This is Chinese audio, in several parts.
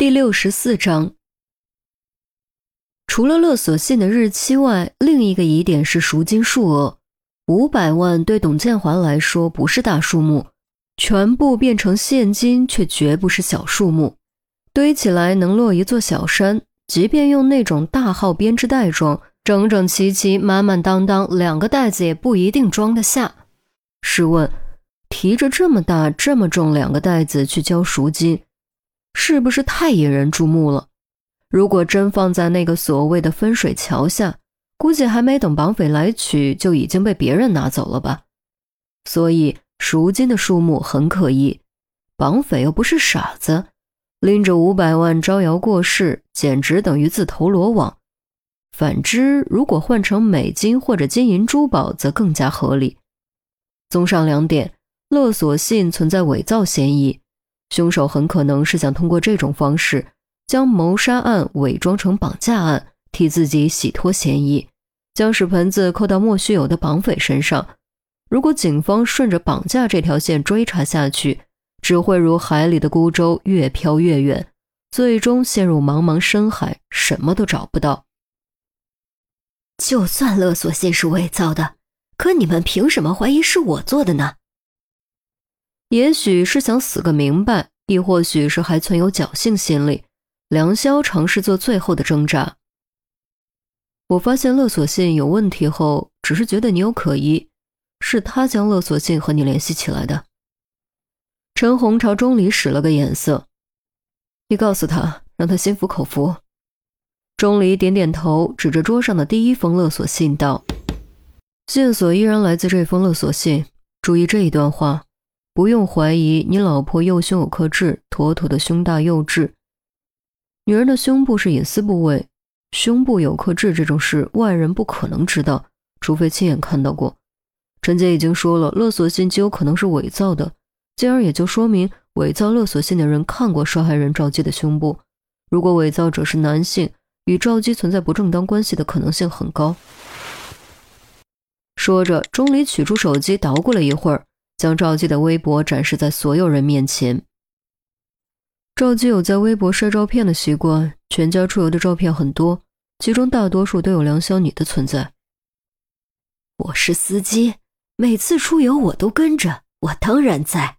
第六十四章，除了勒索信的日期外，另一个疑点是赎金数额。五百万对董建华来说不是大数目，全部变成现金却绝不是小数目，堆起来能落一座小山。即便用那种大号编织袋装，整整齐齐、满满当当，两个袋子也不一定装得下。试问，提着这么大、这么重两个袋子去交赎金？是不是太引人注目了？如果真放在那个所谓的分水桥下，估计还没等绑匪来取，就已经被别人拿走了吧。所以赎金的数目很可疑，绑匪又不是傻子，拎着五百万招摇过市，简直等于自投罗网。反之，如果换成美金或者金银珠宝，则更加合理。综上两点，勒索信存在伪造嫌疑。凶手很可能是想通过这种方式，将谋杀案伪装成绑架案，替自己洗脱嫌疑，将屎盆子扣到莫须有的绑匪身上。如果警方顺着绑架这条线追查下去，只会如海里的孤舟，越飘越远，最终陷入茫茫深海，什么都找不到。就算勒索信是伪造的，可你们凭什么怀疑是我做的呢？也许是想死个明白，亦或许是还存有侥幸心理。梁霄尝试做最后的挣扎。我发现勒索信有问题后，只是觉得你有可疑，是他将勒索信和你联系起来的。陈红朝钟离使了个眼色，你告诉他，让他心服口服。钟离点点头，指着桌上的第一封勒索信道：“线索依然来自这封勒索信，注意这一段话。”不用怀疑，你老婆右胸有颗痣，妥妥的胸大又痣。女人的胸部是隐私部位，胸部有颗痣这种事，外人不可能知道，除非亲眼看到过。陈姐已经说了，勒索信极有可能是伪造的，进而也就说明伪造勒索信的人看过受害人赵姬的胸部。如果伪造者是男性，与赵姬存在不正当关系的可能性很高。说着，钟离取出手机，捣鼓了一会儿。将赵姬的微博展示在所有人面前。赵姬有在微博晒照片的习惯，全家出游的照片很多，其中大多数都有梁小女的存在。我是司机，每次出游我都跟着，我当然在。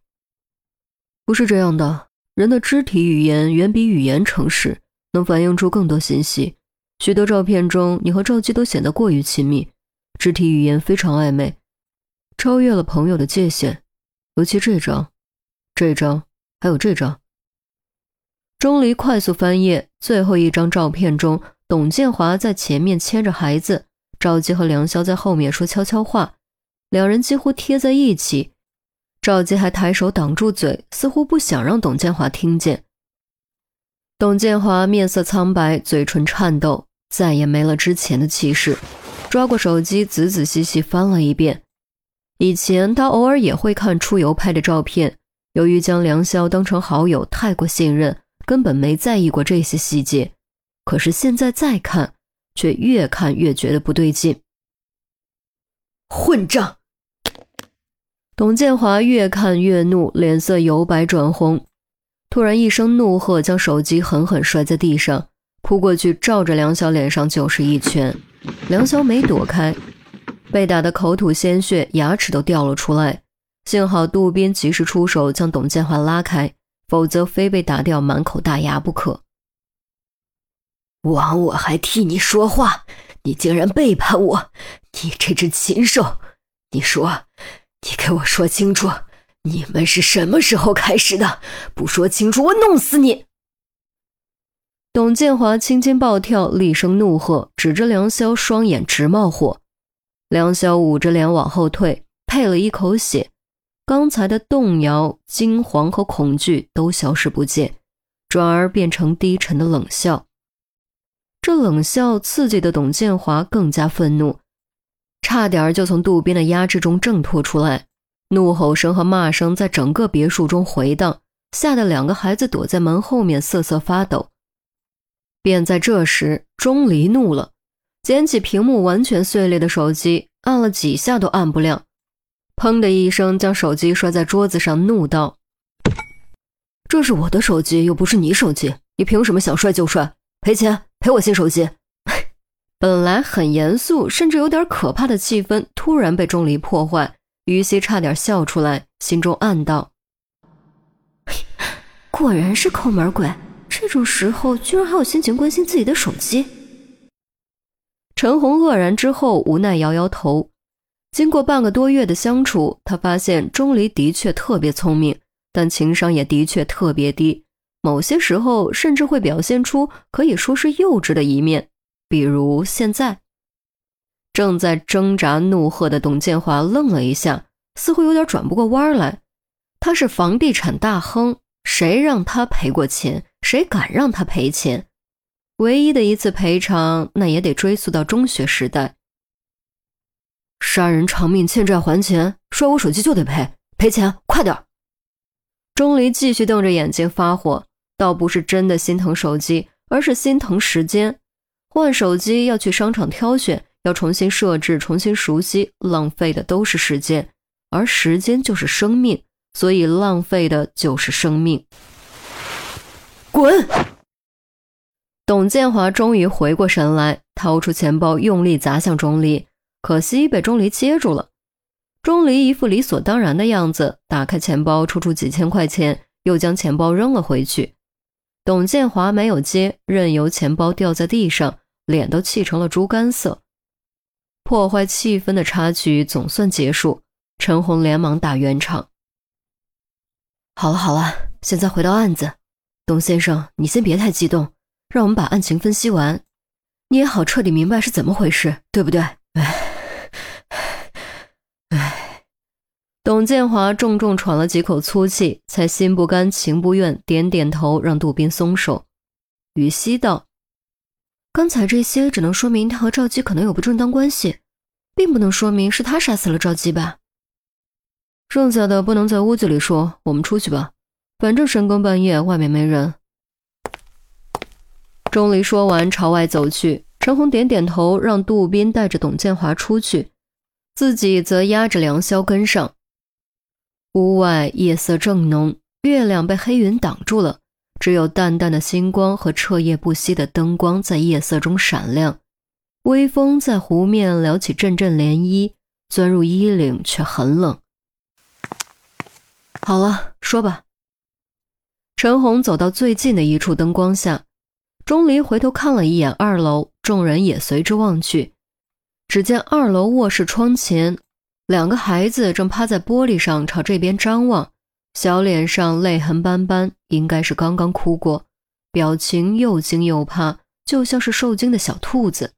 不是这样的，人的肢体语言远比语言诚实，能反映出更多信息。许多照片中，你和赵姬都显得过于亲密，肢体语言非常暧昧。超越了朋友的界限，尤其这张、这张，还有这张。钟离快速翻页，最后一张照片中，董建华在前面牵着孩子，赵姬和梁霄在后面说悄悄话，两人几乎贴在一起。赵姬还抬手挡住嘴，似乎不想让董建华听见。董建华面色苍白，嘴唇颤抖，再也没了之前的气势，抓过手机，仔仔细细翻了一遍。以前他偶尔也会看出游拍的照片，由于将梁霄当成好友太过信任，根本没在意过这些细节。可是现在再看，却越看越觉得不对劲。混账！董建华越看越怒，脸色由白转红，突然一声怒喝，将手机狠狠摔在地上，扑过去照着梁霄脸上就是一拳。梁霄没躲开。被打得口吐鲜血，牙齿都掉了出来。幸好杜宾及时出手将董建华拉开，否则非被打掉满口大牙不可。枉我还替你说话，你竟然背叛我！你这只禽兽！你说，你给我说清楚，你们是什么时候开始的？不说清楚，我弄死你！董建华青筋暴跳，厉声怒喝，指着梁霄，双眼直冒火。梁晓捂着脸往后退，配了一口血，刚才的动摇、惊惶和恐惧都消失不见，转而变成低沉的冷笑。这冷笑刺激的董建华更加愤怒，差点就从渡边的压制中挣脱出来，怒吼声和骂声在整个别墅中回荡，吓得两个孩子躲在门后面瑟瑟发抖。便在这时，钟离怒了。捡起屏幕完全碎裂的手机，按了几下都按不亮，砰的一声将手机摔在桌子上，怒道：“这是我的手机，又不是你手机，你凭什么想摔就摔？赔钱，赔我新手机！本来很严肃，甚至有点可怕的气氛，突然被钟离破坏。于西差点笑出来，心中暗道：果然是抠门鬼，这种时候居然还有心情关心自己的手机。陈红愕然之后，无奈摇摇头。经过半个多月的相处，他发现钟离的确特别聪明，但情商也的确特别低。某些时候，甚至会表现出可以说是幼稚的一面，比如现在。正在挣扎怒喝的董建华愣了一下，似乎有点转不过弯来。他是房地产大亨，谁让他赔过钱？谁敢让他赔钱？唯一的一次赔偿，那也得追溯到中学时代。杀人偿命，欠债还钱，摔我手机就得赔，赔钱，快点！钟离继续瞪着眼睛发火。倒不是真的心疼手机，而是心疼时间。换手机要去商场挑选，要重新设置、重新熟悉，浪费的都是时间，而时间就是生命，所以浪费的就是生命。滚！董建华终于回过神来，掏出钱包，用力砸向钟离，可惜被钟离接住了。钟离一副理所当然的样子，打开钱包，抽出几千块钱，又将钱包扔了回去。董建华没有接，任由钱包掉在地上，脸都气成了猪肝色。破坏气氛的插曲总算结束，陈红连忙打圆场：“好了好了，现在回到案子，董先生，你先别太激动，让我们把案情分析完，你也好彻底明白是怎么回事，对不对？”唉，唉。董建华重重喘了几口粗气，才心不甘情不愿点点头，让杜宾松手。于西道：“刚才这些只能说明他和赵姬可能有不正当关系，并不能说明是他杀死了赵姬吧？剩下的不能在屋子里说，我们出去吧，反正深更半夜，外面没人。”钟离说完，朝外走去。陈红点点头，让杜宾带着董建华出去，自己则压着梁霄跟上。屋外夜色正浓，月亮被黑云挡住了，只有淡淡的星光和彻夜不息的灯光在夜色中闪亮。微风在湖面撩起阵阵涟漪，钻入衣领却很冷。好了，说吧。陈红走到最近的一处灯光下，钟离回头看了一眼二楼，众人也随之望去。只见二楼卧室窗前。两个孩子正趴在玻璃上朝这边张望，小脸上泪痕斑斑，应该是刚刚哭过，表情又惊又怕，就像是受惊的小兔子。